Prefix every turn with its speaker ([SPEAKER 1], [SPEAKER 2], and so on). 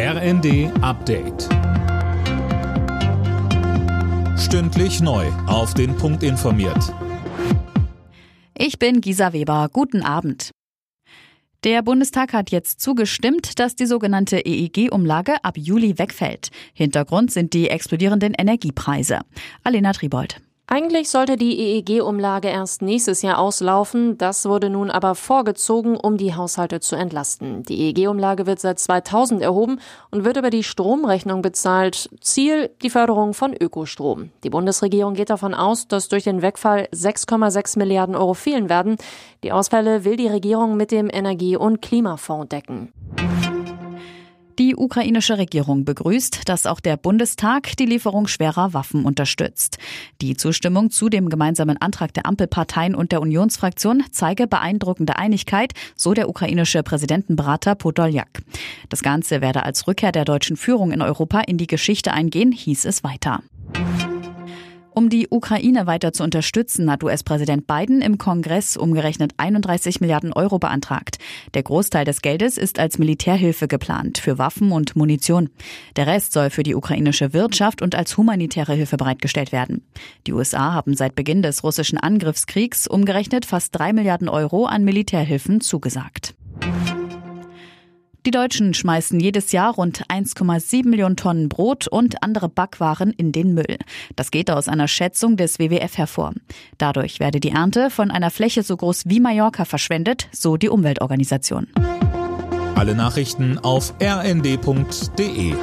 [SPEAKER 1] RND Update. Stündlich neu. Auf den Punkt informiert.
[SPEAKER 2] Ich bin Gisa Weber. Guten Abend. Der Bundestag hat jetzt zugestimmt, dass die sogenannte EEG-Umlage ab Juli wegfällt. Hintergrund sind die explodierenden Energiepreise. Alena Tribold.
[SPEAKER 3] Eigentlich sollte die EEG-Umlage erst nächstes Jahr auslaufen. Das wurde nun aber vorgezogen, um die Haushalte zu entlasten. Die EEG-Umlage wird seit 2000 erhoben und wird über die Stromrechnung bezahlt. Ziel die Förderung von Ökostrom. Die Bundesregierung geht davon aus, dass durch den Wegfall 6,6 Milliarden Euro fehlen werden. Die Ausfälle will die Regierung mit dem Energie- und Klimafonds decken.
[SPEAKER 2] Die ukrainische Regierung begrüßt, dass auch der Bundestag die Lieferung schwerer Waffen unterstützt. Die Zustimmung zu dem gemeinsamen Antrag der Ampelparteien und der Unionsfraktion zeige beeindruckende Einigkeit, so der ukrainische Präsidentenberater Podoljak. Das Ganze werde als Rückkehr der deutschen Führung in Europa in die Geschichte eingehen, hieß es weiter. Um die Ukraine weiter zu unterstützen, hat US-Präsident Biden im Kongress umgerechnet 31 Milliarden Euro beantragt. Der Großteil des Geldes ist als Militärhilfe geplant für Waffen und Munition. Der Rest soll für die ukrainische Wirtschaft und als humanitäre Hilfe bereitgestellt werden. Die USA haben seit Beginn des russischen Angriffskriegs umgerechnet fast drei Milliarden Euro an Militärhilfen zugesagt. Die Deutschen schmeißen jedes Jahr rund 1,7 Millionen Tonnen Brot und andere Backwaren in den Müll. Das geht aus einer Schätzung des WWF hervor. Dadurch werde die Ernte von einer Fläche so groß wie Mallorca verschwendet, so die Umweltorganisation.
[SPEAKER 1] Alle Nachrichten auf rnd.de